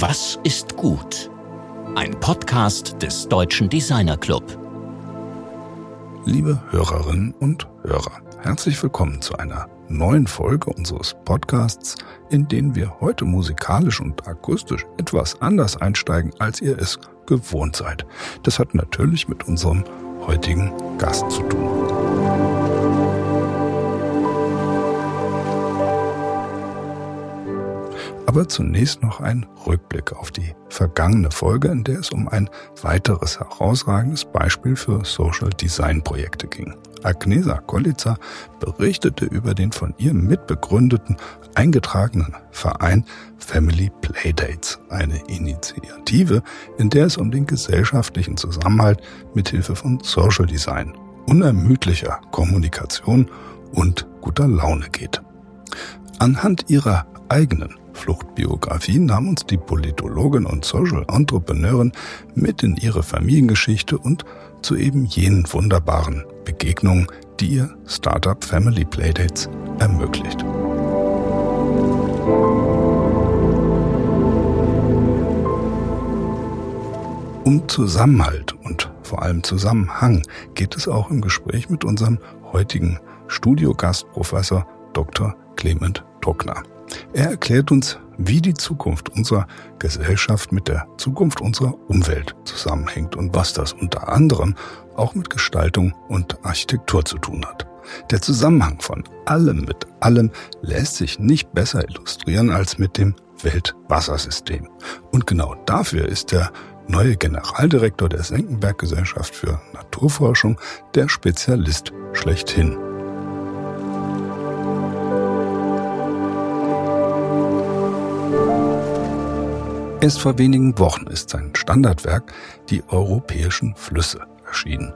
Was ist gut? Ein Podcast des Deutschen Designer Club. Liebe Hörerinnen und Hörer, herzlich willkommen zu einer neuen Folge unseres Podcasts, in den wir heute musikalisch und akustisch etwas anders einsteigen, als ihr es gewohnt seid. Das hat natürlich mit unserem heutigen Gast zu tun. Aber zunächst noch ein Rückblick auf die vergangene Folge, in der es um ein weiteres herausragendes Beispiel für Social Design Projekte ging. Agnesa Kolitzer berichtete über den von ihr mitbegründeten eingetragenen Verein Family Playdates, eine Initiative, in der es um den gesellschaftlichen Zusammenhalt mithilfe von Social Design, unermüdlicher Kommunikation und guter Laune geht. Anhand ihrer eigenen Fluchtbiografie nahm uns die Politologin und Social Entrepreneurin mit in ihre Familiengeschichte und zu eben jenen wunderbaren Begegnungen, die ihr Startup Family Playdates ermöglicht. Um Zusammenhalt und vor allem Zusammenhang geht es auch im Gespräch mit unserem heutigen Studiogast Professor Dr. Clement Tuckner. Er erklärt uns, wie die Zukunft unserer Gesellschaft mit der Zukunft unserer Umwelt zusammenhängt und was das unter anderem auch mit Gestaltung und Architektur zu tun hat. Der Zusammenhang von allem mit allem lässt sich nicht besser illustrieren als mit dem Weltwassersystem. Und genau dafür ist der neue Generaldirektor der Senckenberg Gesellschaft für Naturforschung der Spezialist schlechthin. Erst vor wenigen Wochen ist sein Standardwerk Die europäischen Flüsse erschienen.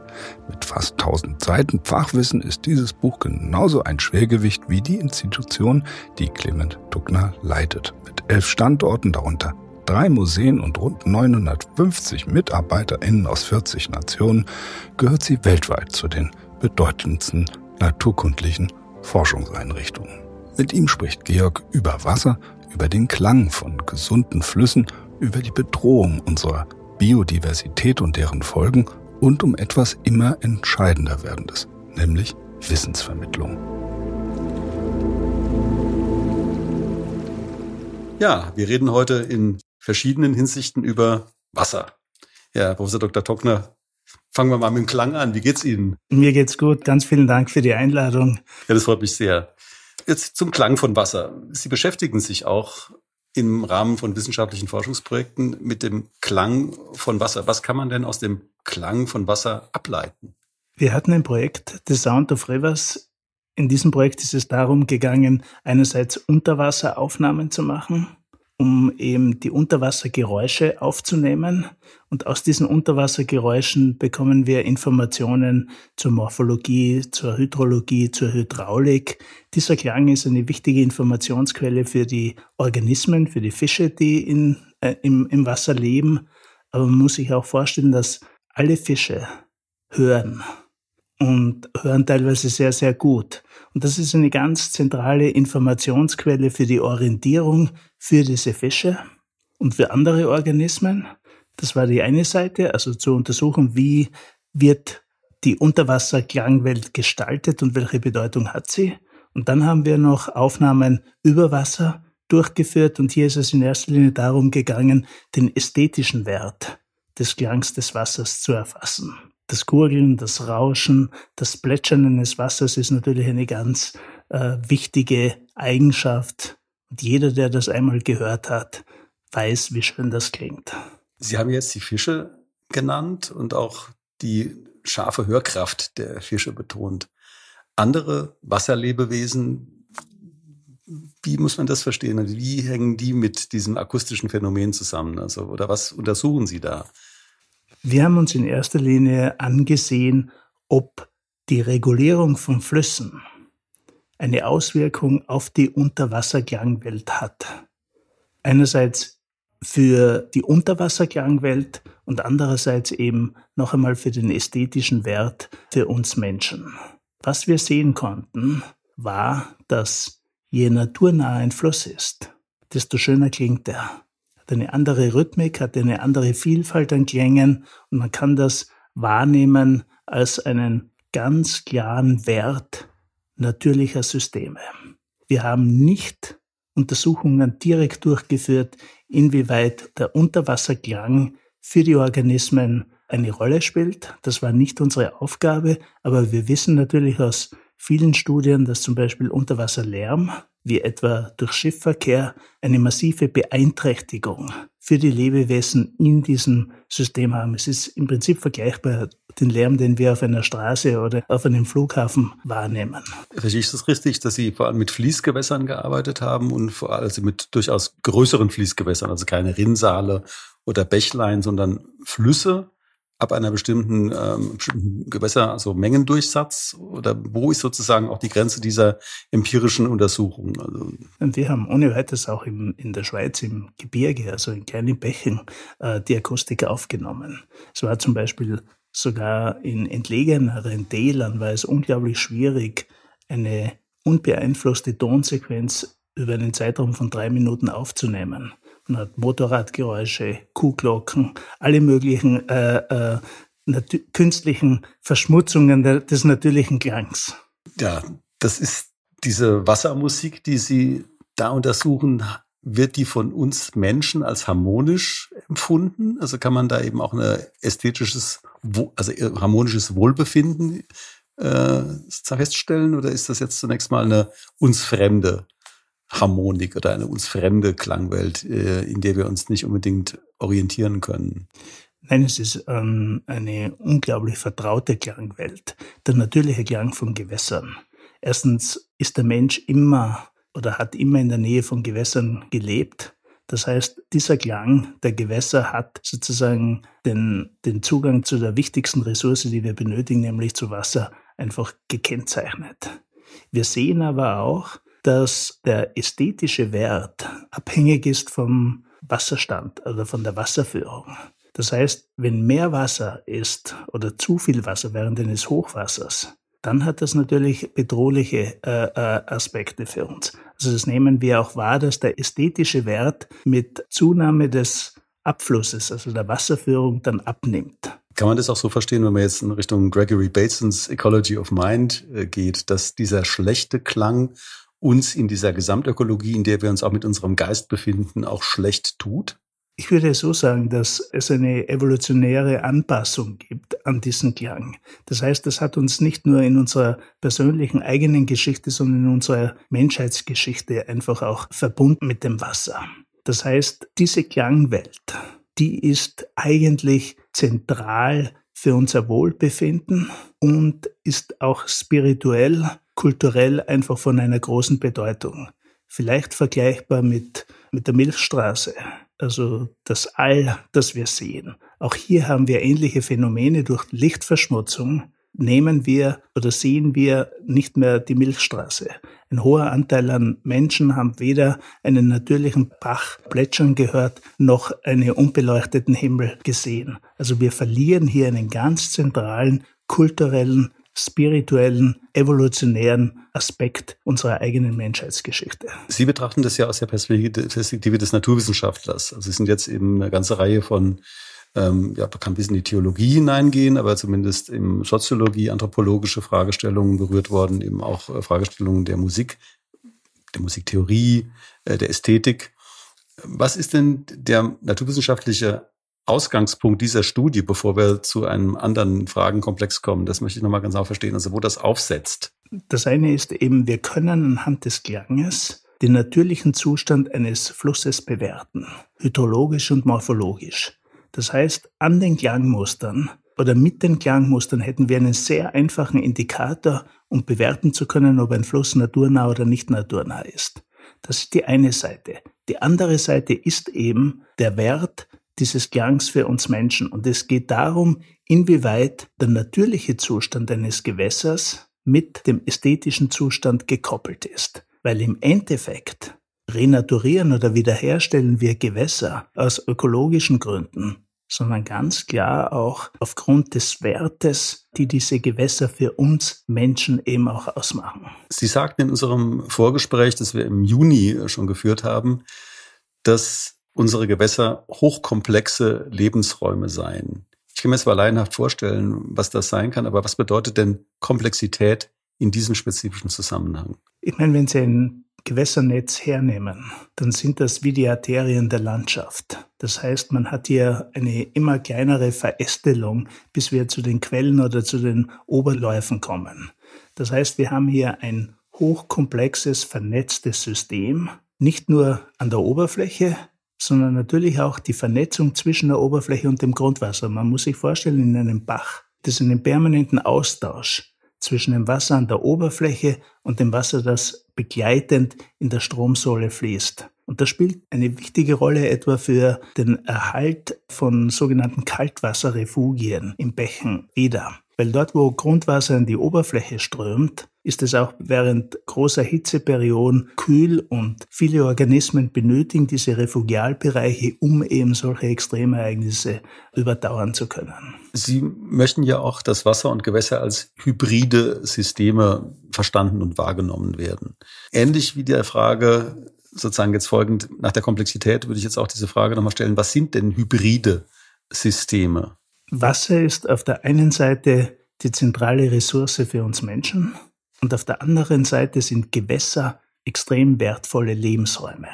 Mit fast 1000 Seiten Fachwissen ist dieses Buch genauso ein Schwergewicht wie die Institution, die Clement Tuckner leitet. Mit elf Standorten, darunter drei Museen und rund 950 MitarbeiterInnen aus 40 Nationen, gehört sie weltweit zu den bedeutendsten naturkundlichen Forschungseinrichtungen. Mit ihm spricht Georg über Wasser, über den Klang von gesunden Flüssen, über die Bedrohung unserer Biodiversität und deren Folgen und um etwas immer entscheidender werdendes, nämlich Wissensvermittlung. Ja, wir reden heute in verschiedenen Hinsichten über Wasser. Ja, Professor Dr. Tockner, fangen wir mal mit dem Klang an. Wie geht's Ihnen? Mir geht's gut. Ganz vielen Dank für die Einladung. Ja, das freut mich sehr. Jetzt zum Klang von Wasser. Sie beschäftigen sich auch im Rahmen von wissenschaftlichen Forschungsprojekten mit dem Klang von Wasser. Was kann man denn aus dem Klang von Wasser ableiten? Wir hatten ein Projekt, The Sound of Rivers. In diesem Projekt ist es darum gegangen, einerseits Unterwasseraufnahmen zu machen um eben die Unterwassergeräusche aufzunehmen. Und aus diesen Unterwassergeräuschen bekommen wir Informationen zur Morphologie, zur Hydrologie, zur Hydraulik. Dieser Klang ist eine wichtige Informationsquelle für die Organismen, für die Fische, die in, äh, im, im Wasser leben. Aber man muss sich auch vorstellen, dass alle Fische hören und hören teilweise sehr, sehr gut. Und das ist eine ganz zentrale Informationsquelle für die Orientierung für diese Fische und für andere Organismen. Das war die eine Seite, also zu untersuchen, wie wird die Unterwasserklangwelt gestaltet und welche Bedeutung hat sie. Und dann haben wir noch Aufnahmen über Wasser durchgeführt und hier ist es in erster Linie darum gegangen, den ästhetischen Wert des Klangs des Wassers zu erfassen. Das Gurgeln, das Rauschen, das Plätschern eines Wassers ist natürlich eine ganz äh, wichtige Eigenschaft und jeder, der das einmal gehört hat, weiß, wie schön das klingt. Sie haben jetzt die Fische genannt und auch die scharfe Hörkraft der Fische betont. Andere Wasserlebewesen, wie muss man das verstehen? Also wie hängen die mit diesem akustischen Phänomen zusammen? Also, oder was untersuchen Sie da? Wir haben uns in erster Linie angesehen, ob die Regulierung von Flüssen eine Auswirkung auf die Unterwasserklangwelt hat. Einerseits für die Unterwasserklangwelt und andererseits eben noch einmal für den ästhetischen Wert für uns Menschen. Was wir sehen konnten, war, dass je naturnah ein Fluss ist, desto schöner klingt er. Hat eine andere Rhythmik, hat eine andere Vielfalt an Klängen und man kann das wahrnehmen als einen ganz klaren Wert natürlicher Systeme. Wir haben nicht Untersuchungen direkt durchgeführt, inwieweit der Unterwasserklang für die Organismen eine Rolle spielt. Das war nicht unsere Aufgabe, aber wir wissen natürlich aus vielen Studien, dass zum Beispiel Unterwasserlärm, wie etwa durch Schiffverkehr, eine massive Beeinträchtigung für die Lebewesen in diesem System haben. Es ist im Prinzip vergleichbar den Lärm, den wir auf einer Straße oder auf einem Flughafen wahrnehmen. Richtig, ist es richtig, dass Sie vor allem mit Fließgewässern gearbeitet haben und vor allem also mit durchaus größeren Fließgewässern, also keine Rinnsale oder Bächlein, sondern Flüsse? Ab einer bestimmten, ähm, Gewässer, also Mengendurchsatz? Oder wo ist sozusagen auch die Grenze dieser empirischen Untersuchung? Also Und wir haben ohne weiteres auch im, in der Schweiz im Gebirge, also in kleinen Bächen, äh, die Akustik aufgenommen. Es war zum Beispiel sogar in entlegeneren Tälern war es unglaublich schwierig, eine unbeeinflusste Tonsequenz über einen Zeitraum von drei Minuten aufzunehmen. Man hat Motorradgeräusche, Kuhglocken, alle möglichen äh, äh, künstlichen Verschmutzungen des natürlichen Klangs. Ja, das ist diese Wassermusik, die Sie da untersuchen, wird die von uns Menschen als harmonisch empfunden? Also kann man da eben auch ein ästhetisches, also harmonisches Wohlbefinden äh, feststellen? Oder ist das jetzt zunächst mal eine uns fremde Harmonik oder eine uns fremde Klangwelt, äh, in der wir uns nicht unbedingt orientieren können. Nein, es ist ähm, eine unglaublich vertraute Klangwelt. Der natürliche Klang von Gewässern. Erstens ist der Mensch immer oder hat immer in der Nähe von Gewässern gelebt. Das heißt, dieser Klang der Gewässer hat sozusagen den, den Zugang zu der wichtigsten Ressource, die wir benötigen, nämlich zu Wasser, einfach gekennzeichnet. Wir sehen aber auch, dass der ästhetische Wert abhängig ist vom Wasserstand oder also von der Wasserführung. Das heißt, wenn mehr Wasser ist oder zu viel Wasser während eines Hochwassers, dann hat das natürlich bedrohliche äh, äh, Aspekte für uns. Also das nehmen wir auch wahr, dass der ästhetische Wert mit Zunahme des Abflusses, also der Wasserführung, dann abnimmt. Kann man das auch so verstehen, wenn man jetzt in Richtung Gregory Batesons Ecology of Mind äh, geht, dass dieser schlechte Klang uns in dieser Gesamtökologie, in der wir uns auch mit unserem Geist befinden, auch schlecht tut? Ich würde so sagen, dass es eine evolutionäre Anpassung gibt an diesen Klang. Das heißt, das hat uns nicht nur in unserer persönlichen eigenen Geschichte, sondern in unserer Menschheitsgeschichte einfach auch verbunden mit dem Wasser. Das heißt, diese Klangwelt, die ist eigentlich zentral für unser Wohlbefinden und ist auch spirituell kulturell einfach von einer großen Bedeutung. Vielleicht vergleichbar mit, mit der Milchstraße, also das All, das wir sehen. Auch hier haben wir ähnliche Phänomene durch Lichtverschmutzung. Nehmen wir oder sehen wir nicht mehr die Milchstraße. Ein hoher Anteil an Menschen haben weder einen natürlichen Bach plätschern gehört, noch einen unbeleuchteten Himmel gesehen. Also wir verlieren hier einen ganz zentralen kulturellen spirituellen, evolutionären Aspekt unserer eigenen Menschheitsgeschichte. Sie betrachten das ja aus der Perspektive des Naturwissenschaftlers. Also Sie sind jetzt eben eine ganze Reihe von ähm, ja, man kann bis in die Theologie hineingehen, aber zumindest im Soziologie, anthropologische Fragestellungen berührt worden, eben auch äh, Fragestellungen der Musik, der Musiktheorie, äh, der Ästhetik. Was ist denn der naturwissenschaftliche Ausgangspunkt dieser Studie, bevor wir zu einem anderen Fragenkomplex kommen? Das möchte ich nochmal ganz genau verstehen, also wo das aufsetzt. Das eine ist eben, wir können anhand des Klanges den natürlichen Zustand eines Flusses bewerten, hydrologisch und morphologisch. Das heißt, an den Klangmustern oder mit den Klangmustern hätten wir einen sehr einfachen Indikator, um bewerten zu können, ob ein Fluss naturnah oder nicht naturnah ist. Das ist die eine Seite. Die andere Seite ist eben der Wert dieses Klangs für uns Menschen. Und es geht darum, inwieweit der natürliche Zustand eines Gewässers mit dem ästhetischen Zustand gekoppelt ist. Weil im Endeffekt renaturieren oder wiederherstellen wir Gewässer aus ökologischen Gründen, sondern ganz klar auch aufgrund des Wertes, die diese Gewässer für uns Menschen eben auch ausmachen. Sie sagten in unserem Vorgespräch, das wir im Juni schon geführt haben, dass unsere Gewässer hochkomplexe Lebensräume seien. Ich kann mir zwar laienhaft vorstellen, was das sein kann, aber was bedeutet denn Komplexität in diesem spezifischen Zusammenhang? Ich meine, wenn Sie ein Gewässernetz hernehmen, dann sind das wie die Arterien der Landschaft. Das heißt, man hat hier eine immer kleinere Verästelung, bis wir zu den Quellen oder zu den Oberläufen kommen. Das heißt, wir haben hier ein hochkomplexes, vernetztes System, nicht nur an der Oberfläche, sondern natürlich auch die Vernetzung zwischen der Oberfläche und dem Grundwasser. Man muss sich vorstellen, in einem Bach, das ist einen permanenten Austausch zwischen dem Wasser an der Oberfläche und dem Wasser, das begleitend in der Stromsohle fließt. Und das spielt eine wichtige Rolle etwa für den Erhalt von sogenannten Kaltwasserrefugien im Bächen wieder. Weil dort, wo Grundwasser in die Oberfläche strömt, ist es auch während großer Hitzeperioden kühl und viele Organismen benötigen diese Refugialbereiche, um eben solche Extremereignisse überdauern zu können. Sie möchten ja auch, dass Wasser und Gewässer als hybride Systeme verstanden und wahrgenommen werden. Ähnlich wie der Frage, sozusagen jetzt folgend nach der Komplexität, würde ich jetzt auch diese Frage nochmal stellen, was sind denn hybride Systeme? Wasser ist auf der einen Seite die zentrale Ressource für uns Menschen und auf der anderen Seite sind Gewässer extrem wertvolle Lebensräume.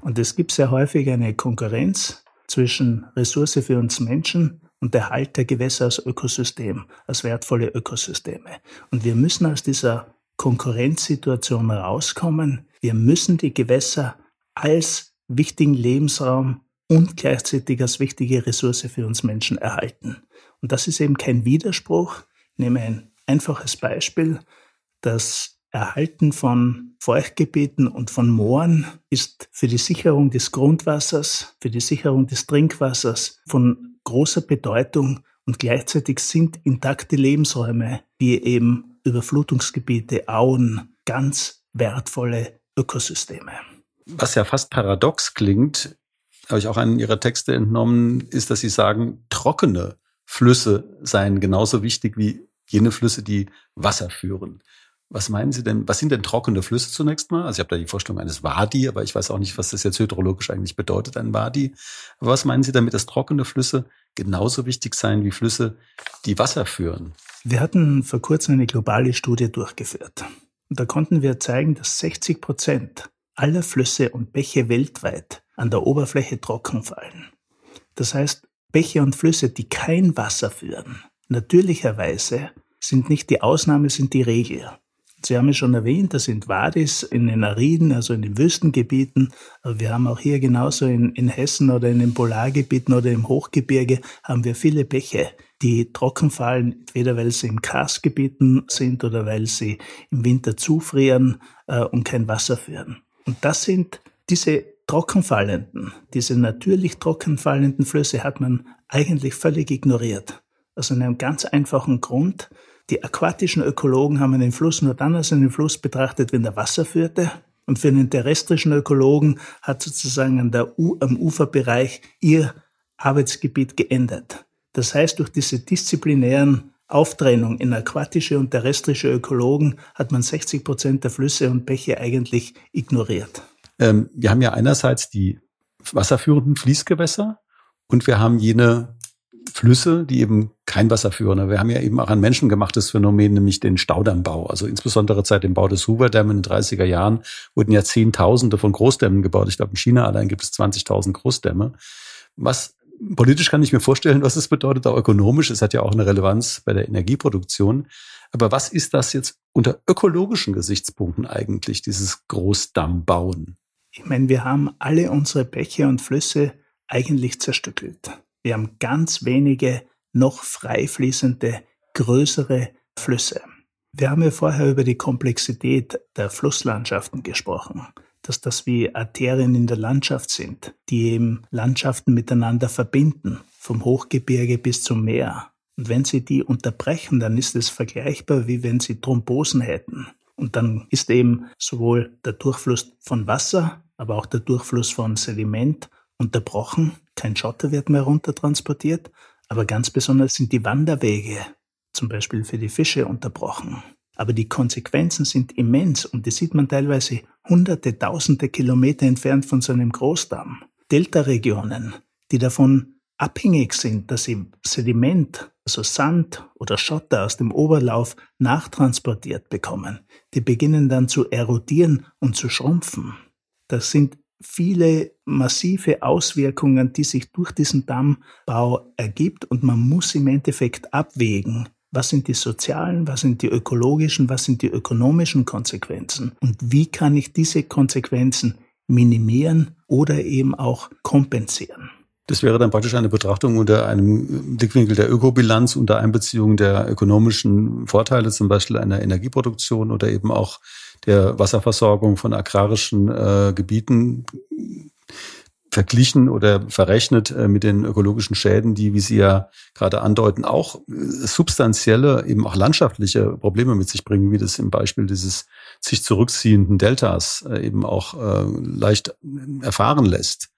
Und es gibt sehr häufig eine Konkurrenz zwischen Ressource für uns Menschen und Erhalt der Gewässer als Ökosystem, als wertvolle Ökosysteme. Und wir müssen aus dieser Konkurrenzsituation rauskommen. Wir müssen die Gewässer als wichtigen Lebensraum und gleichzeitig als wichtige Ressource für uns Menschen erhalten. Und das ist eben kein Widerspruch. Ich nehme ein einfaches Beispiel. Das Erhalten von Feuchtgebieten und von Mooren ist für die Sicherung des Grundwassers, für die Sicherung des Trinkwassers von großer Bedeutung und gleichzeitig sind intakte Lebensräume wie eben Überflutungsgebiete, Auen ganz wertvolle Ökosysteme. Was ja fast paradox klingt, habe ich auch einen Ihrer Texte entnommen, ist, dass Sie sagen, trockene Flüsse seien genauso wichtig wie jene Flüsse, die Wasser führen. Was meinen Sie denn, was sind denn trockene Flüsse zunächst mal? Also ich habe da die Vorstellung eines Wadi, aber ich weiß auch nicht, was das jetzt hydrologisch eigentlich bedeutet, ein Wadi. Aber was meinen Sie damit, dass trockene Flüsse genauso wichtig seien wie Flüsse, die Wasser führen? Wir hatten vor kurzem eine globale Studie durchgeführt. Und da konnten wir zeigen, dass 60 Prozent aller Flüsse und Bäche weltweit an der Oberfläche trocken fallen. Das heißt, Bäche und Flüsse, die kein Wasser führen, natürlicherweise sind nicht die Ausnahme, sind die Regel. Sie haben es schon erwähnt, das sind Wadis in den Ariden, also in den Wüstengebieten. Wir haben auch hier genauso in, in Hessen oder in den Polargebieten oder im Hochgebirge haben wir viele Bäche, die trocken fallen, entweder weil sie im Karstgebieten sind oder weil sie im Winter zufrieren äh, und kein Wasser führen. Und das sind diese trockenfallenden, diese natürlich trockenfallenden Flüsse hat man eigentlich völlig ignoriert. Aus einem ganz einfachen Grund. Die aquatischen Ökologen haben den Fluss nur dann als einen Fluss betrachtet, wenn er Wasser führte. Und für den terrestrischen Ökologen hat sozusagen der U am Uferbereich ihr Arbeitsgebiet geendet. Das heißt, durch diese disziplinären Auftrennung in aquatische und terrestrische Ökologen hat man 60 Prozent der Flüsse und Bäche eigentlich ignoriert. Ähm, wir haben ja einerseits die wasserführenden Fließgewässer und wir haben jene Flüsse, die eben kein Wasser führen. Wir haben ja eben auch ein menschengemachtes Phänomen, nämlich den Staudammbau. Also insbesondere seit dem Bau des Hoover Dam in den 30er Jahren wurden ja Zehntausende von Großdämmen gebaut. Ich glaube, in China allein gibt es 20.000 Großdämme. Was politisch kann ich mir vorstellen, was es bedeutet, auch ökonomisch. Es hat ja auch eine Relevanz bei der Energieproduktion. Aber was ist das jetzt unter ökologischen Gesichtspunkten eigentlich, dieses Großdammbauen? Ich meine, wir haben alle unsere Bäche und Flüsse eigentlich zerstückelt. Wir haben ganz wenige noch frei fließende, größere Flüsse. Wir haben ja vorher über die Komplexität der Flusslandschaften gesprochen, dass das wie Arterien in der Landschaft sind, die eben Landschaften miteinander verbinden, vom Hochgebirge bis zum Meer. Und wenn sie die unterbrechen, dann ist es vergleichbar, wie wenn sie Thrombosen hätten. Und dann ist eben sowohl der Durchfluss von Wasser, aber auch der Durchfluss von Sediment unterbrochen. Kein Schotter wird mehr runtertransportiert. Aber ganz besonders sind die Wanderwege, zum Beispiel für die Fische, unterbrochen. Aber die Konsequenzen sind immens und die sieht man teilweise hunderte, tausende Kilometer entfernt von so einem Großdamm. Delta-Regionen, die davon abhängig sind, dass sie Sediment, also Sand oder Schotter aus dem Oberlauf nachtransportiert bekommen, die beginnen dann zu erodieren und zu schrumpfen. Das sind viele massive Auswirkungen, die sich durch diesen Dammbau ergibt und man muss im Endeffekt abwägen, was sind die sozialen, was sind die ökologischen, was sind die ökonomischen Konsequenzen und wie kann ich diese Konsequenzen minimieren oder eben auch kompensieren. Das wäre dann praktisch eine Betrachtung unter einem Blickwinkel der Ökobilanz, unter Einbeziehung der ökonomischen Vorteile, zum Beispiel einer Energieproduktion oder eben auch der Wasserversorgung von agrarischen äh, Gebieten verglichen oder verrechnet äh, mit den ökologischen Schäden, die, wie Sie ja gerade andeuten, auch äh, substanzielle, eben auch landschaftliche Probleme mit sich bringen, wie das im Beispiel dieses sich zurückziehenden Deltas äh, eben auch leicht erfahren lässt.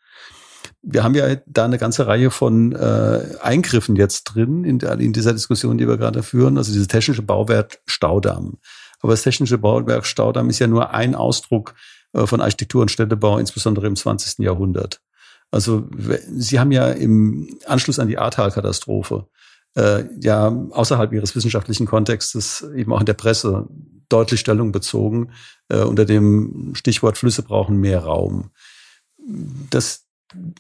Wir haben ja da eine ganze Reihe von Eingriffen jetzt drin in, in dieser Diskussion, die wir gerade führen, also diese technische Bauwert Staudamm. Aber das technische Bauwerk Staudamm ist ja nur ein Ausdruck äh, von Architektur und Städtebau, insbesondere im 20. Jahrhundert. Also Sie haben ja im Anschluss an die Ahrtal-Katastrophe äh, ja außerhalb Ihres wissenschaftlichen Kontextes eben auch in der Presse deutlich Stellung bezogen äh, unter dem Stichwort Flüsse brauchen mehr Raum. Das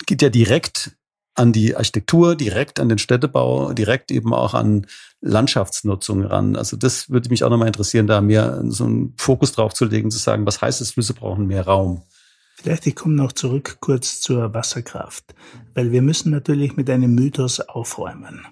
geht ja direkt an die Architektur, direkt an den Städtebau, direkt eben auch an Landschaftsnutzung ran. Also das würde mich auch nochmal interessieren, da mehr so einen Fokus drauf zu legen, zu sagen, was heißt es, Flüsse brauchen mehr Raum? Vielleicht ich komme noch zurück kurz zur Wasserkraft, weil wir müssen natürlich mit einem Mythos aufräumen.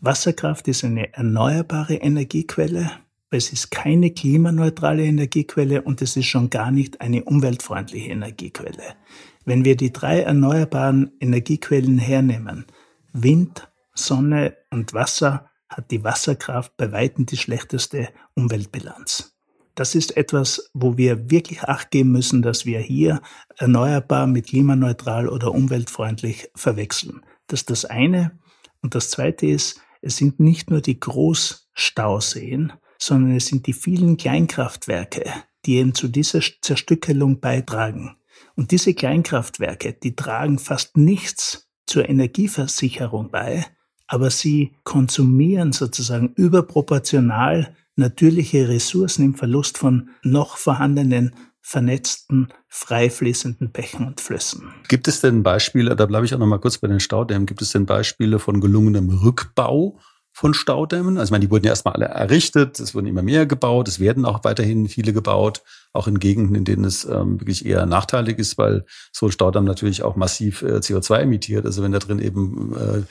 Wasserkraft ist eine erneuerbare Energiequelle, es ist keine klimaneutrale Energiequelle und es ist schon gar nicht eine umweltfreundliche Energiequelle. Wenn wir die drei erneuerbaren Energiequellen hernehmen, Wind, Sonne und Wasser, hat die Wasserkraft bei weitem die schlechteste Umweltbilanz. Das ist etwas, wo wir wirklich Acht geben müssen, dass wir hier erneuerbar mit klimaneutral oder umweltfreundlich verwechseln. Das ist das eine. Und das zweite ist, es sind nicht nur die Großstauseen, sondern es sind die vielen Kleinkraftwerke, die eben zu dieser Zerstückelung beitragen. Und diese Kleinkraftwerke, die tragen fast nichts zur Energieversicherung bei, aber sie konsumieren sozusagen überproportional natürliche Ressourcen im Verlust von noch vorhandenen vernetzten, frei fließenden Bächen und Flüssen. Gibt es denn Beispiele, da bleibe ich auch noch mal kurz bei den Staudämmen, gibt es denn Beispiele von gelungenem Rückbau von Staudämmen. Also ich meine, die wurden ja erstmal alle errichtet, es wurden immer mehr gebaut, es werden auch weiterhin viele gebaut, auch in Gegenden, in denen es ähm, wirklich eher nachteilig ist, weil so ein Staudamm natürlich auch massiv äh, CO2 emittiert. Also wenn da drin eben äh,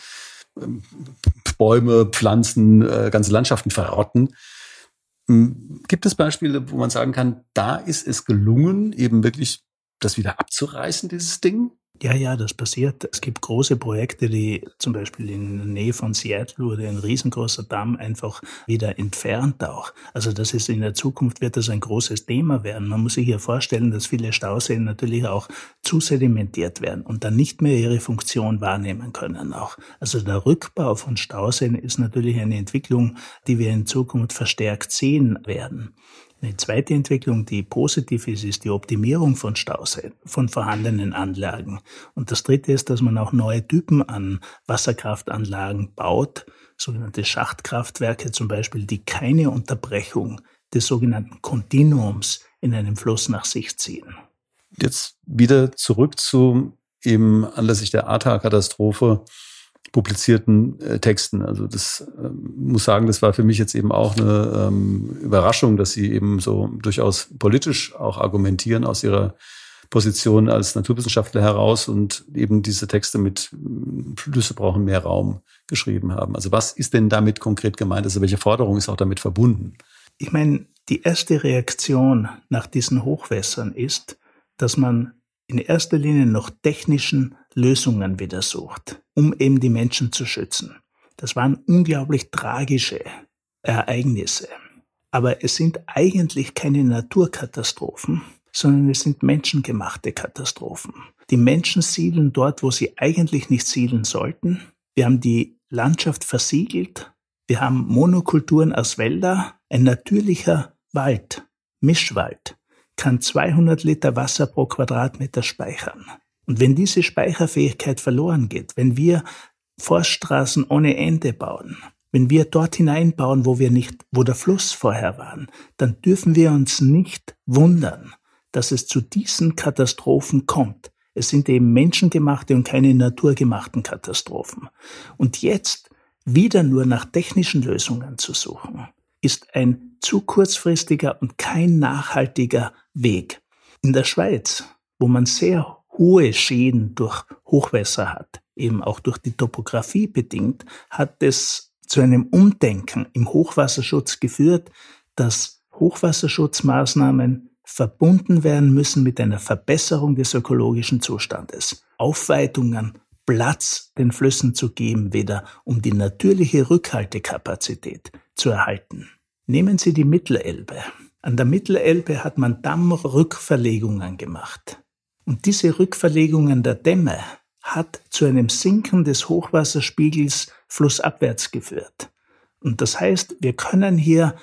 Bäume, Pflanzen, äh, ganze Landschaften verrotten. Hm, gibt es Beispiele, wo man sagen kann, da ist es gelungen, eben wirklich das wieder abzureißen, dieses Ding? Ja, ja, das passiert. Es gibt große Projekte, die zum Beispiel in der Nähe von Seattle wurde ein riesengroßer Damm einfach wieder entfernt auch. Also das ist in der Zukunft wird das ein großes Thema werden. Man muss sich hier vorstellen, dass viele Stauseen natürlich auch zu sedimentiert werden und dann nicht mehr ihre Funktion wahrnehmen können auch. Also der Rückbau von Stauseen ist natürlich eine Entwicklung, die wir in Zukunft verstärkt sehen werden. Eine zweite Entwicklung, die positiv ist, ist die Optimierung von Stauseen, von vorhandenen Anlagen. Und das dritte ist, dass man auch neue Typen an Wasserkraftanlagen baut, sogenannte Schachtkraftwerke zum Beispiel, die keine Unterbrechung des sogenannten Kontinuums in einem Fluss nach sich ziehen. Jetzt wieder zurück zu eben anlässlich der Ahrtal-Katastrophe publizierten äh, Texten. Also das äh, muss sagen, das war für mich jetzt eben auch eine ähm, Überraschung, dass sie eben so durchaus politisch auch argumentieren aus ihrer Position als Naturwissenschaftler heraus und eben diese Texte mit Flüsse brauchen mehr Raum geschrieben haben. Also was ist denn damit konkret gemeint? Also welche Forderung ist auch damit verbunden? Ich meine, die erste Reaktion nach diesen Hochwässern ist, dass man in erster Linie noch technischen Lösungen wieder sucht, um eben die Menschen zu schützen. Das waren unglaublich tragische Ereignisse. Aber es sind eigentlich keine Naturkatastrophen, sondern es sind menschengemachte Katastrophen. Die Menschen siedeln dort, wo sie eigentlich nicht siedeln sollten. Wir haben die Landschaft versiegelt. Wir haben Monokulturen aus Wälder. Ein natürlicher Wald, Mischwald, kann 200 Liter Wasser pro Quadratmeter speichern. Und wenn diese Speicherfähigkeit verloren geht, wenn wir Forststraßen ohne Ende bauen, wenn wir dort hineinbauen, wo wir nicht, wo der Fluss vorher waren, dann dürfen wir uns nicht wundern, dass es zu diesen Katastrophen kommt. Es sind eben menschengemachte und keine naturgemachten Katastrophen. Und jetzt wieder nur nach technischen Lösungen zu suchen, ist ein zu kurzfristiger und kein nachhaltiger Weg. In der Schweiz, wo man sehr hohe Schäden durch Hochwässer hat, eben auch durch die Topografie bedingt, hat es zu einem Umdenken im Hochwasserschutz geführt, dass Hochwasserschutzmaßnahmen verbunden werden müssen mit einer Verbesserung des ökologischen Zustandes. Aufweitungen, Platz den Flüssen zu geben, wieder um die natürliche Rückhaltekapazität zu erhalten. Nehmen Sie die Mittelelbe. An der Mittelelbe hat man Dammrückverlegungen gemacht. Und diese Rückverlegungen der Dämme hat zu einem Sinken des Hochwasserspiegels flussabwärts geführt. Und das heißt, wir können hier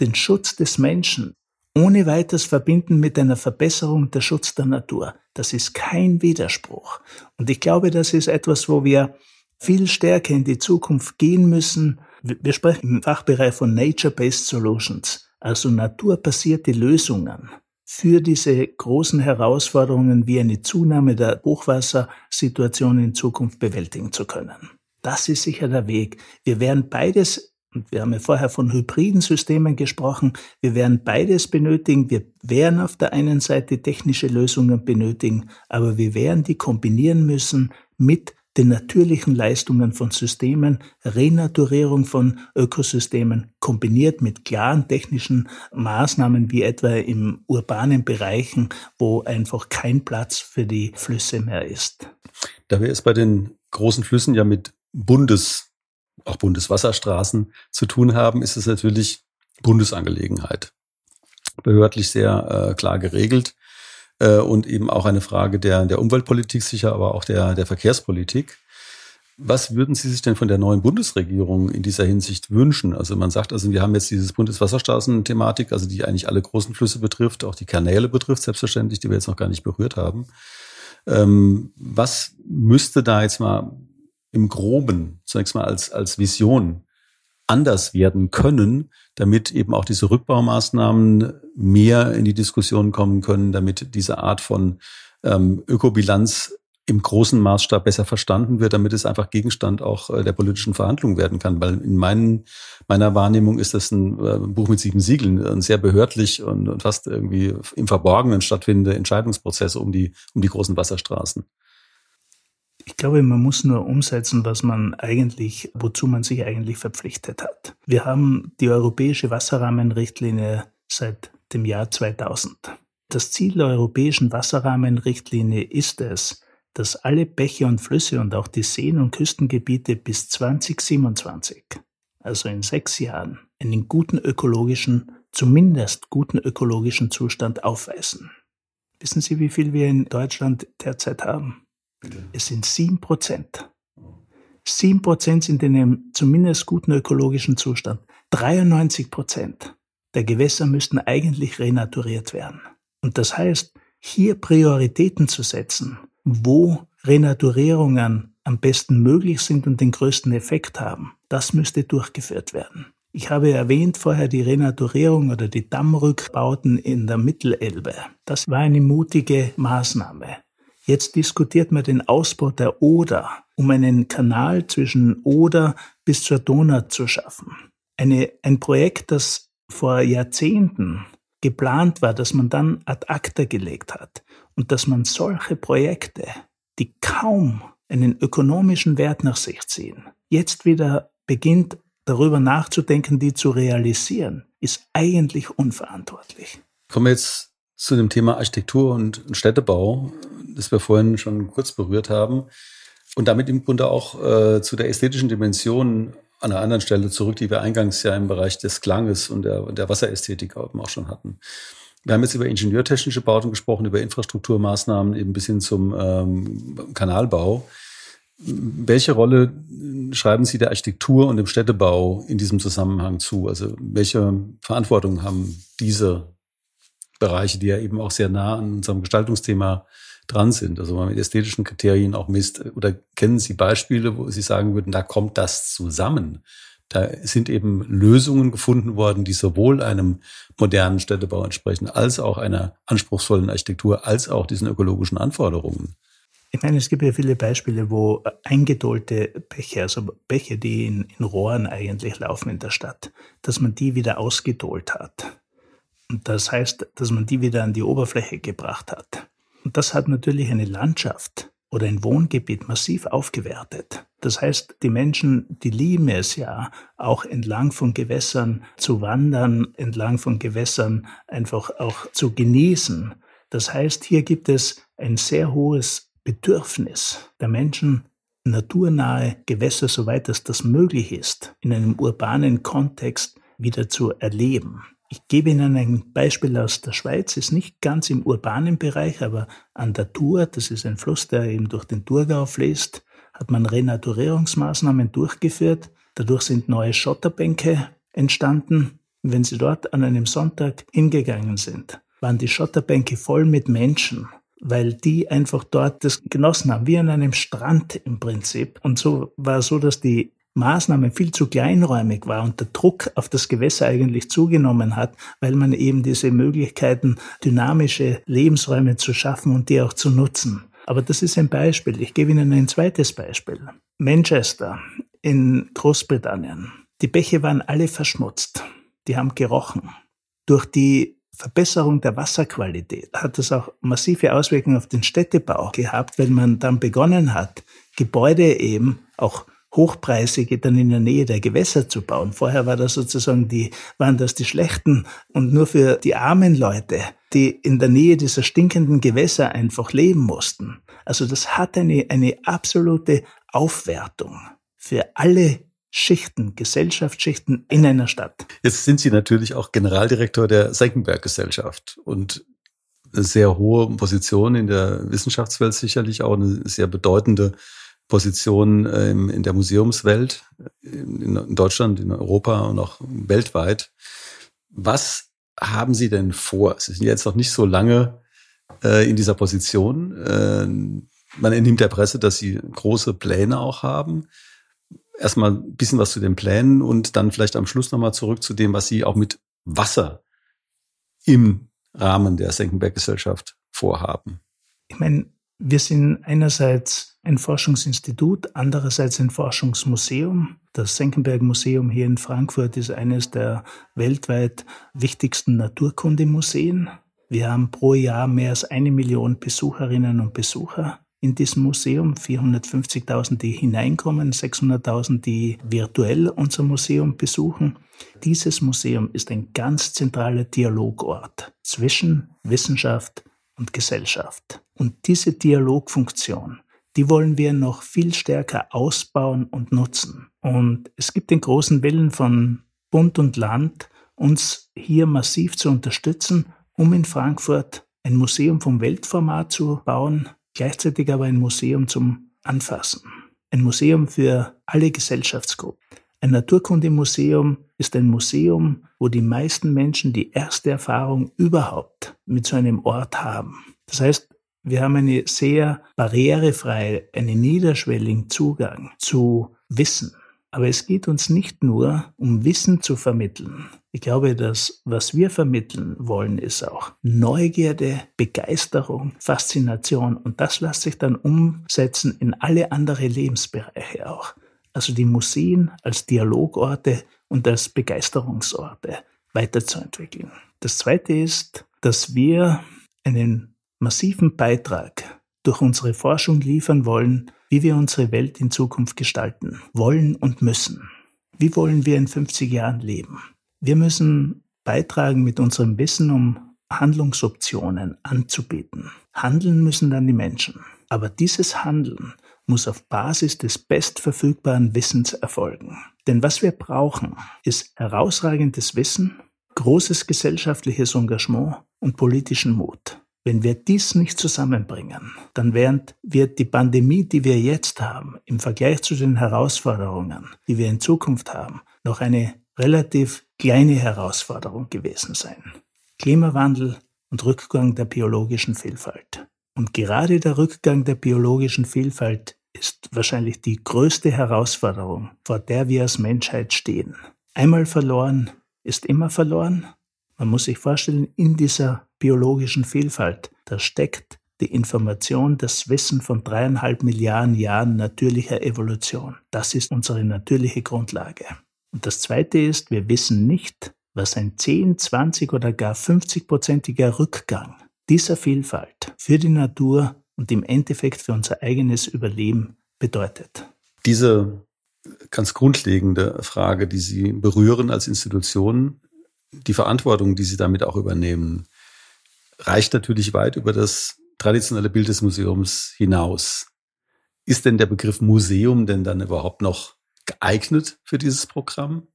den Schutz des Menschen ohne weiteres verbinden mit einer Verbesserung der Schutz der Natur. Das ist kein Widerspruch. Und ich glaube, das ist etwas, wo wir viel stärker in die Zukunft gehen müssen. Wir sprechen im Fachbereich von Nature-Based Solutions, also naturbasierte Lösungen für diese großen Herausforderungen wie eine Zunahme der Hochwassersituation in Zukunft bewältigen zu können. Das ist sicher der Weg. Wir werden beides, und wir haben ja vorher von hybriden Systemen gesprochen, wir werden beides benötigen. Wir werden auf der einen Seite technische Lösungen benötigen, aber wir werden die kombinieren müssen mit den natürlichen Leistungen von Systemen, Renaturierung von Ökosystemen kombiniert mit klaren technischen Maßnahmen wie etwa im urbanen Bereichen, wo einfach kein Platz für die Flüsse mehr ist. Da wir es bei den großen Flüssen ja mit Bundes, auch Bundeswasserstraßen zu tun haben, ist es natürlich Bundesangelegenheit. Behördlich sehr äh, klar geregelt äh, und eben auch eine Frage der, der Umweltpolitik sicher, aber auch der, der Verkehrspolitik. Was würden Sie sich denn von der neuen Bundesregierung in dieser Hinsicht wünschen? Also man sagt, also wir haben jetzt dieses Bundeswasserstraßen-Thematik, also die eigentlich alle großen Flüsse betrifft, auch die Kanäle betrifft, selbstverständlich, die wir jetzt noch gar nicht berührt haben. Ähm, was müsste da jetzt mal im Groben, zunächst mal als, als Vision anders werden können, damit eben auch diese Rückbaumaßnahmen mehr in die Diskussion kommen können, damit diese Art von ähm, Ökobilanz im großen Maßstab besser verstanden wird, damit es einfach Gegenstand auch äh, der politischen Verhandlungen werden kann. Weil in meinen, meiner Wahrnehmung ist das ein äh, Buch mit sieben Siegeln, ein sehr behördlich und, fast irgendwie im Verborgenen stattfindende Entscheidungsprozesse um die, um die großen Wasserstraßen. Ich glaube, man muss nur umsetzen, was man eigentlich, wozu man sich eigentlich verpflichtet hat. Wir haben die europäische Wasserrahmenrichtlinie seit dem Jahr 2000. Das Ziel der europäischen Wasserrahmenrichtlinie ist es, dass alle Bäche und Flüsse und auch die Seen und Küstengebiete bis 2027, also in sechs Jahren, einen guten ökologischen, zumindest guten ökologischen Zustand aufweisen. Wissen Sie, wie viel wir in Deutschland derzeit haben? Es sind sieben Prozent. Sieben Prozent sind in einem zumindest guten ökologischen Zustand. 93 Prozent der Gewässer müssten eigentlich renaturiert werden. Und das heißt, hier Prioritäten zu setzen, wo Renaturierungen am besten möglich sind und den größten Effekt haben, das müsste durchgeführt werden. Ich habe erwähnt vorher die Renaturierung oder die Dammrückbauten in der Mittelelbe. Das war eine mutige Maßnahme. Jetzt diskutiert man den Ausbau der Oder, um einen Kanal zwischen Oder bis zur Donau zu schaffen. Eine, ein Projekt, das vor Jahrzehnten geplant war, dass man dann ad acta gelegt hat und dass man solche Projekte, die kaum einen ökonomischen Wert nach sich ziehen, jetzt wieder beginnt darüber nachzudenken, die zu realisieren, ist eigentlich unverantwortlich. Kommen wir jetzt zu dem Thema Architektur und Städtebau das wir vorhin schon kurz berührt haben. Und damit im Grunde auch äh, zu der ästhetischen Dimension an einer anderen Stelle zurück, die wir eingangs ja im Bereich des Klanges und der, der Wasserästhetik auch schon hatten. Wir haben jetzt über ingenieurtechnische Bauten gesprochen, über Infrastrukturmaßnahmen eben bis hin zum ähm, Kanalbau. Welche Rolle schreiben Sie der Architektur und dem Städtebau in diesem Zusammenhang zu? Also welche Verantwortung haben diese Bereiche, die ja eben auch sehr nah an unserem Gestaltungsthema dran sind. Also man mit ästhetischen Kriterien auch misst. Oder kennen Sie Beispiele, wo Sie sagen würden, da kommt das zusammen? Da sind eben Lösungen gefunden worden, die sowohl einem modernen Städtebau entsprechen, als auch einer anspruchsvollen Architektur, als auch diesen ökologischen Anforderungen. Ich meine, es gibt ja viele Beispiele, wo eingedolte Bäche, also Bäche, die in, in Rohren eigentlich laufen in der Stadt, dass man die wieder ausgedolt hat. Und das heißt, dass man die wieder an die Oberfläche gebracht hat. Und das hat natürlich eine Landschaft oder ein Wohngebiet massiv aufgewertet. Das heißt, die Menschen, die lieben es ja, auch entlang von Gewässern zu wandern, entlang von Gewässern einfach auch zu genießen. Das heißt, hier gibt es ein sehr hohes Bedürfnis der Menschen, naturnahe Gewässer, soweit es das möglich ist, in einem urbanen Kontext wieder zu erleben. Ich gebe Ihnen ein Beispiel aus der Schweiz, ist nicht ganz im urbanen Bereich, aber an der Tour, das ist ein Fluss, der eben durch den Thurgau fließt, hat man Renaturierungsmaßnahmen durchgeführt. Dadurch sind neue Schotterbänke entstanden. wenn Sie dort an einem Sonntag hingegangen sind, waren die Schotterbänke voll mit Menschen, weil die einfach dort das genossen haben, wie an einem Strand im Prinzip. Und so war es so, dass die Maßnahme viel zu kleinräumig war und der Druck auf das Gewässer eigentlich zugenommen hat, weil man eben diese Möglichkeiten, dynamische Lebensräume zu schaffen und die auch zu nutzen. Aber das ist ein Beispiel. Ich gebe Ihnen ein zweites Beispiel. Manchester in Großbritannien. Die Bäche waren alle verschmutzt. Die haben gerochen. Durch die Verbesserung der Wasserqualität hat das auch massive Auswirkungen auf den Städtebau gehabt, wenn man dann begonnen hat, Gebäude eben auch hochpreisige dann in der Nähe der Gewässer zu bauen. Vorher war das sozusagen die, waren das die schlechten und nur für die armen Leute, die in der Nähe dieser stinkenden Gewässer einfach leben mussten. Also das hat eine, eine absolute Aufwertung für alle Schichten, Gesellschaftsschichten in einer Stadt. Jetzt sind Sie natürlich auch Generaldirektor der Senckenberg-Gesellschaft und eine sehr hohe Position in der Wissenschaftswelt sicherlich auch eine sehr bedeutende Position ähm, in der Museumswelt in Deutschland, in Europa und auch weltweit. Was haben Sie denn vor? Sie sind jetzt noch nicht so lange äh, in dieser Position. Äh, man entnimmt der Presse, dass Sie große Pläne auch haben erstmal ein bisschen was zu den Plänen und dann vielleicht am Schluss nochmal zurück zu dem, was Sie auch mit Wasser im Rahmen der Senckenberg-Gesellschaft vorhaben. Ich meine, wir sind einerseits ein Forschungsinstitut, andererseits ein Forschungsmuseum. Das Senckenberg-Museum hier in Frankfurt ist eines der weltweit wichtigsten Naturkundemuseen. Wir haben pro Jahr mehr als eine Million Besucherinnen und Besucher in diesem Museum, 450.000, die hineinkommen, 600.000, die virtuell unser Museum besuchen. Dieses Museum ist ein ganz zentraler Dialogort zwischen Wissenschaft und Gesellschaft. Und diese Dialogfunktion, die wollen wir noch viel stärker ausbauen und nutzen. Und es gibt den großen Willen von Bund und Land, uns hier massiv zu unterstützen, um in Frankfurt ein Museum vom Weltformat zu bauen, gleichzeitig aber ein Museum zum Anfassen. Ein Museum für alle Gesellschaftsgruppen. Ein Naturkundemuseum ist ein Museum, wo die meisten Menschen die erste Erfahrung überhaupt mit so einem Ort haben. Das heißt, wir haben eine sehr barrierefreie, einen niederschwelligen Zugang zu Wissen. Aber es geht uns nicht nur um Wissen zu vermitteln. Ich glaube, dass was wir vermitteln wollen, ist auch Neugierde, Begeisterung, Faszination. Und das lässt sich dann umsetzen in alle andere Lebensbereiche auch. Also die Museen als Dialogorte und als Begeisterungsorte weiterzuentwickeln. Das Zweite ist, dass wir einen massiven Beitrag durch unsere Forschung liefern wollen wie wir unsere Welt in Zukunft gestalten wollen und müssen. Wie wollen wir in 50 Jahren leben? Wir müssen beitragen mit unserem Wissen, um Handlungsoptionen anzubieten. Handeln müssen dann die Menschen. Aber dieses Handeln muss auf Basis des bestverfügbaren Wissens erfolgen. Denn was wir brauchen, ist herausragendes Wissen, großes gesellschaftliches Engagement und politischen Mut. Wenn wir dies nicht zusammenbringen, dann während wir die Pandemie, die wir jetzt haben, im Vergleich zu den Herausforderungen, die wir in Zukunft haben, noch eine relativ kleine Herausforderung gewesen sein. Klimawandel und Rückgang der biologischen Vielfalt. Und gerade der Rückgang der biologischen Vielfalt ist wahrscheinlich die größte Herausforderung, vor der wir als Menschheit stehen. Einmal verloren ist immer verloren. Man muss sich vorstellen, in dieser biologischen Vielfalt, da steckt die Information, das Wissen von dreieinhalb Milliarden Jahren natürlicher Evolution. Das ist unsere natürliche Grundlage. Und das Zweite ist, wir wissen nicht, was ein 10, 20 oder gar 50-prozentiger Rückgang dieser Vielfalt für die Natur und im Endeffekt für unser eigenes Überleben bedeutet. Diese ganz grundlegende Frage, die Sie berühren als Institution, die Verantwortung, die Sie damit auch übernehmen, reicht natürlich weit über das traditionelle Bild des Museums hinaus. Ist denn der Begriff Museum denn dann überhaupt noch geeignet für dieses Programm?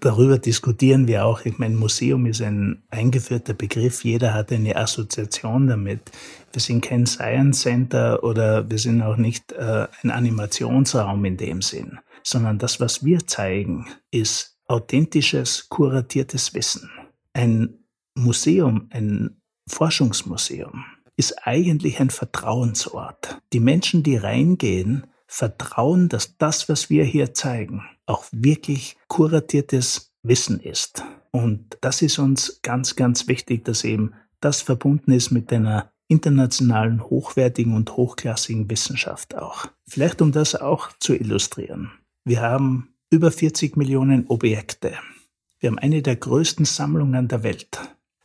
Darüber diskutieren wir auch. Ich meine, Museum ist ein eingeführter Begriff. Jeder hat eine Assoziation damit. Wir sind kein Science Center oder wir sind auch nicht äh, ein Animationsraum in dem Sinn, sondern das, was wir zeigen, ist authentisches, kuratiertes Wissen. Ein Museum, ein Forschungsmuseum ist eigentlich ein Vertrauensort. Die Menschen, die reingehen, vertrauen, dass das, was wir hier zeigen, auch wirklich kuratiertes Wissen ist. Und das ist uns ganz, ganz wichtig, dass eben das verbunden ist mit einer internationalen, hochwertigen und hochklassigen Wissenschaft auch. Vielleicht um das auch zu illustrieren. Wir haben über 40 Millionen Objekte. Wir haben eine der größten Sammlungen der Welt.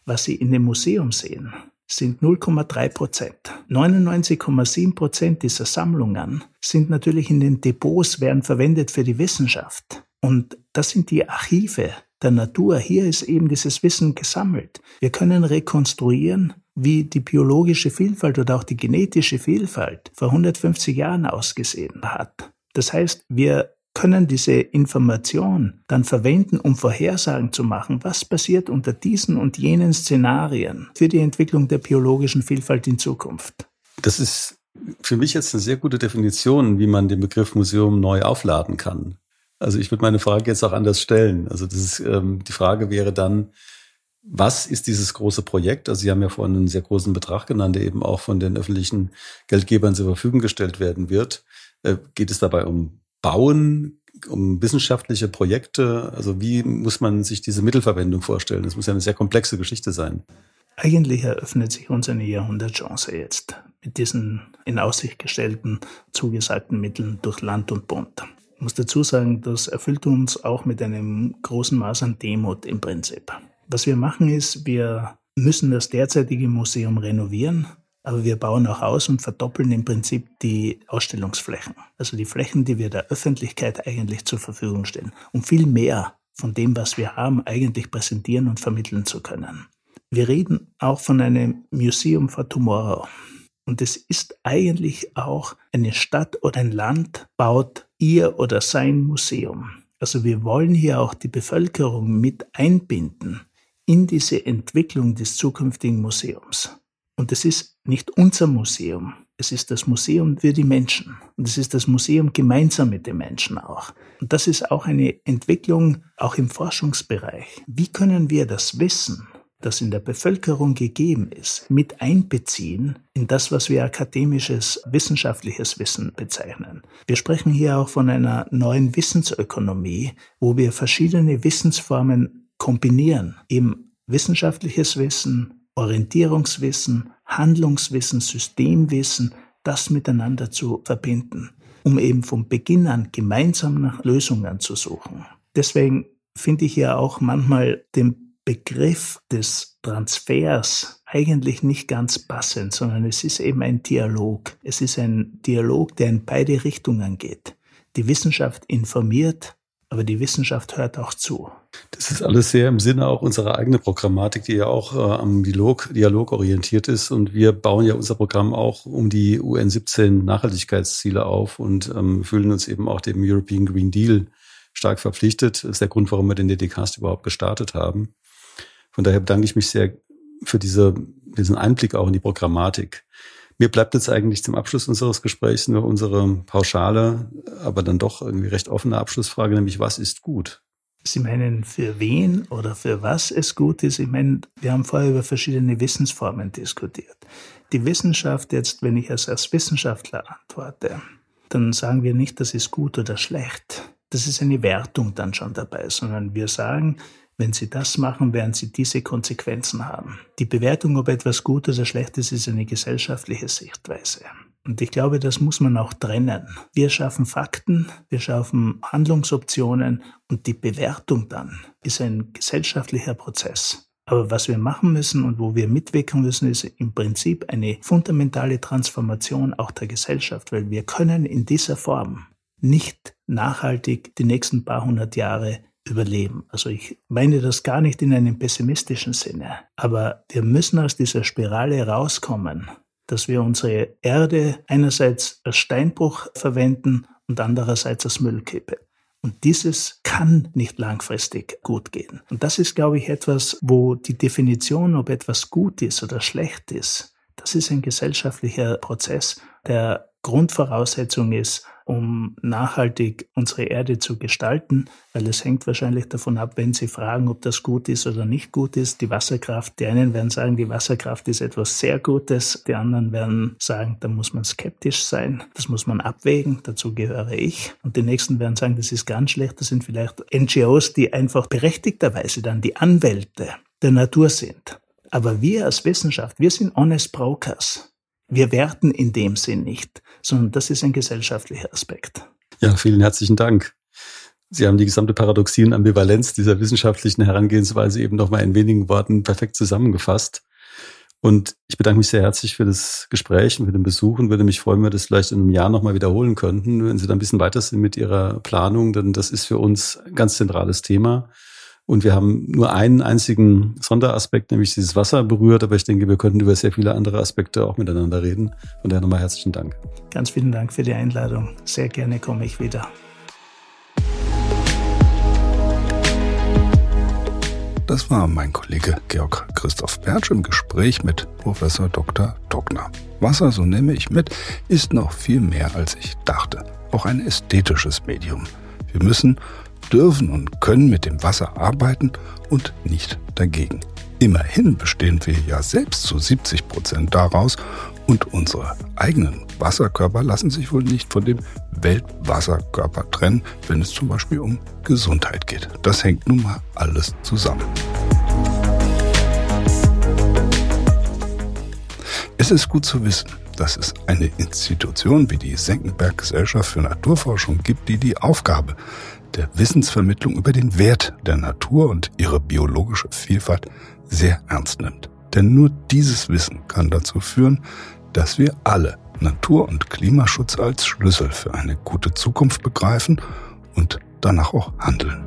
Was Sie in dem Museum sehen, sind 0,3 Prozent. 99,7 Prozent dieser Sammlungen sind natürlich in den Depots, werden verwendet für die Wissenschaft. Und das sind die Archive der Natur. Hier ist eben dieses Wissen gesammelt. Wir können rekonstruieren, wie die biologische Vielfalt oder auch die genetische Vielfalt vor 150 Jahren ausgesehen hat. Das heißt, wir können diese Information dann verwenden, um Vorhersagen zu machen, was passiert unter diesen und jenen Szenarien für die Entwicklung der biologischen Vielfalt in Zukunft. Das ist für mich jetzt eine sehr gute Definition, wie man den Begriff Museum neu aufladen kann. Also ich würde meine Frage jetzt auch anders stellen. Also das ist, ähm, die Frage wäre dann, was ist dieses große Projekt? Also Sie haben ja vorhin einen sehr großen Betrag genannt, der eben auch von den öffentlichen Geldgebern zur Verfügung gestellt werden wird. Äh, geht es dabei um Bauen, um wissenschaftliche Projekte? Also wie muss man sich diese Mittelverwendung vorstellen? Das muss ja eine sehr komplexe Geschichte sein. Eigentlich eröffnet sich uns eine Jahrhundertchance jetzt mit diesen in Aussicht gestellten zugesagten Mitteln durch Land und Bund. Ich muss dazu sagen, das erfüllt uns auch mit einem großen Maß an Demut im Prinzip. Was wir machen ist, wir müssen das derzeitige Museum renovieren aber wir bauen auch aus und verdoppeln im Prinzip die Ausstellungsflächen. Also die Flächen, die wir der Öffentlichkeit eigentlich zur Verfügung stellen, um viel mehr von dem, was wir haben, eigentlich präsentieren und vermitteln zu können. Wir reden auch von einem Museum for Tomorrow. Und es ist eigentlich auch eine Stadt oder ein Land baut ihr oder sein Museum. Also wir wollen hier auch die Bevölkerung mit einbinden in diese Entwicklung des zukünftigen Museums. Und es ist nicht unser Museum. Es ist das Museum für die Menschen. Und es ist das Museum gemeinsam mit den Menschen auch. Und das ist auch eine Entwicklung, auch im Forschungsbereich. Wie können wir das Wissen, das in der Bevölkerung gegeben ist, mit einbeziehen in das, was wir akademisches, wissenschaftliches Wissen bezeichnen. Wir sprechen hier auch von einer neuen Wissensökonomie, wo wir verschiedene Wissensformen kombinieren. Eben wissenschaftliches Wissen, Orientierungswissen, Handlungswissen, Systemwissen, das miteinander zu verbinden, um eben vom Beginn an gemeinsam nach Lösungen zu suchen. Deswegen finde ich ja auch manchmal den Begriff des Transfers eigentlich nicht ganz passend, sondern es ist eben ein Dialog. Es ist ein Dialog, der in beide Richtungen geht. Die Wissenschaft informiert, aber die Wissenschaft hört auch zu. Das ist alles sehr im Sinne auch unserer eigenen Programmatik, die ja auch äh, am Dialog, Dialog orientiert ist. Und wir bauen ja unser Programm auch um die UN 17 Nachhaltigkeitsziele auf und ähm, fühlen uns eben auch dem European Green Deal stark verpflichtet. Das ist der Grund, warum wir den DDCast überhaupt gestartet haben. Von daher bedanke ich mich sehr für diese, diesen Einblick auch in die Programmatik. Mir bleibt jetzt eigentlich zum Abschluss unseres Gesprächs nur unsere pauschale, aber dann doch irgendwie recht offene Abschlussfrage, nämlich was ist gut? Sie meinen, für wen oder für was es gut ist? Ich meine, wir haben vorher über verschiedene Wissensformen diskutiert. Die Wissenschaft jetzt, wenn ich als Wissenschaftler antworte, dann sagen wir nicht, das ist gut oder schlecht. Das ist eine Wertung dann schon dabei, sondern wir sagen, wenn Sie das machen, werden Sie diese Konsequenzen haben. Die Bewertung, ob etwas gut oder schlecht ist, ist eine gesellschaftliche Sichtweise. Und ich glaube, das muss man auch trennen. Wir schaffen Fakten, wir schaffen Handlungsoptionen und die Bewertung dann ist ein gesellschaftlicher Prozess. Aber was wir machen müssen und wo wir mitwirken müssen, ist im Prinzip eine fundamentale Transformation auch der Gesellschaft, weil wir können in dieser Form nicht nachhaltig die nächsten paar hundert Jahre überleben. Also ich meine das gar nicht in einem pessimistischen Sinne, aber wir müssen aus dieser Spirale rauskommen dass wir unsere Erde einerseits als Steinbruch verwenden und andererseits als Müllkippe. Und dieses kann nicht langfristig gut gehen. Und das ist, glaube ich, etwas, wo die Definition, ob etwas gut ist oder schlecht ist, das ist ein gesellschaftlicher Prozess, der Grundvoraussetzung ist, um nachhaltig unsere Erde zu gestalten, weil es hängt wahrscheinlich davon ab, wenn Sie fragen, ob das gut ist oder nicht gut ist. Die Wasserkraft, die einen werden sagen, die Wasserkraft ist etwas sehr Gutes, die anderen werden sagen, da muss man skeptisch sein, das muss man abwägen, dazu gehöre ich. Und die nächsten werden sagen, das ist ganz schlecht, das sind vielleicht NGOs, die einfach berechtigterweise dann die Anwälte der Natur sind. Aber wir als Wissenschaft, wir sind honest brokers. Wir werten in dem Sinn nicht, sondern das ist ein gesellschaftlicher Aspekt. Ja, vielen herzlichen Dank. Sie haben die gesamte Paradoxie und Ambivalenz dieser wissenschaftlichen Herangehensweise eben nochmal in wenigen Worten perfekt zusammengefasst. Und ich bedanke mich sehr herzlich für das Gespräch und für den Besuch und würde mich freuen, wenn wir das vielleicht in einem Jahr nochmal wiederholen könnten, wenn Sie da ein bisschen weiter sind mit Ihrer Planung, denn das ist für uns ein ganz zentrales Thema. Und wir haben nur einen einzigen Sonderaspekt, nämlich dieses Wasser berührt. Aber ich denke, wir könnten über sehr viele andere Aspekte auch miteinander reden. Von daher nochmal herzlichen Dank. Ganz vielen Dank für die Einladung. Sehr gerne komme ich wieder. Das war mein Kollege Georg Christoph Bertsch im Gespräch mit Professor Dr. Dockner. Wasser, so nehme ich mit, ist noch viel mehr als ich dachte. Auch ein ästhetisches Medium. Wir müssen dürfen und können mit dem Wasser arbeiten und nicht dagegen. Immerhin bestehen wir ja selbst zu 70 Prozent daraus und unsere eigenen Wasserkörper lassen sich wohl nicht von dem Weltwasserkörper trennen, wenn es zum Beispiel um Gesundheit geht. Das hängt nun mal alles zusammen. Es ist gut zu wissen, dass es eine Institution wie die Senckenberg Gesellschaft für Naturforschung gibt, die die Aufgabe der Wissensvermittlung über den Wert der Natur und ihre biologische Vielfalt sehr ernst nimmt. Denn nur dieses Wissen kann dazu führen, dass wir alle Natur- und Klimaschutz als Schlüssel für eine gute Zukunft begreifen und danach auch handeln.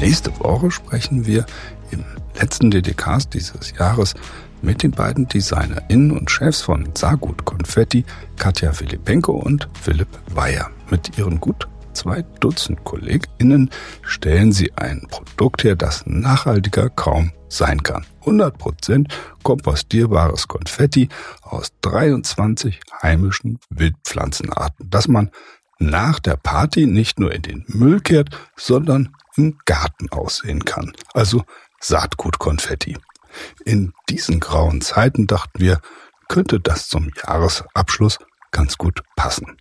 Nächste Woche sprechen wir im letzten DDKs dieses Jahres mit den beiden DesignerInnen und Chefs von Sagut Konfetti, Katja Filipenko und Philipp Weyer. Mit ihren gut zwei Dutzend KollegInnen stellen sie ein Produkt her, das nachhaltiger kaum sein kann. 100% kompostierbares Konfetti aus 23 heimischen Wildpflanzenarten, das man nach der Party nicht nur in den Müll kehrt, sondern im Garten aussehen kann. Also Saatgutkonfetti. In diesen grauen Zeiten dachten wir, könnte das zum Jahresabschluss ganz gut passen.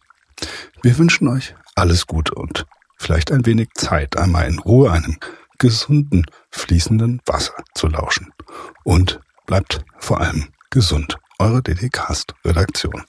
Wir wünschen euch alles Gute und vielleicht ein wenig Zeit, einmal in Ruhe einem gesunden, fließenden Wasser zu lauschen. Und bleibt vor allem gesund. Eure DD-Cast-Redaktion.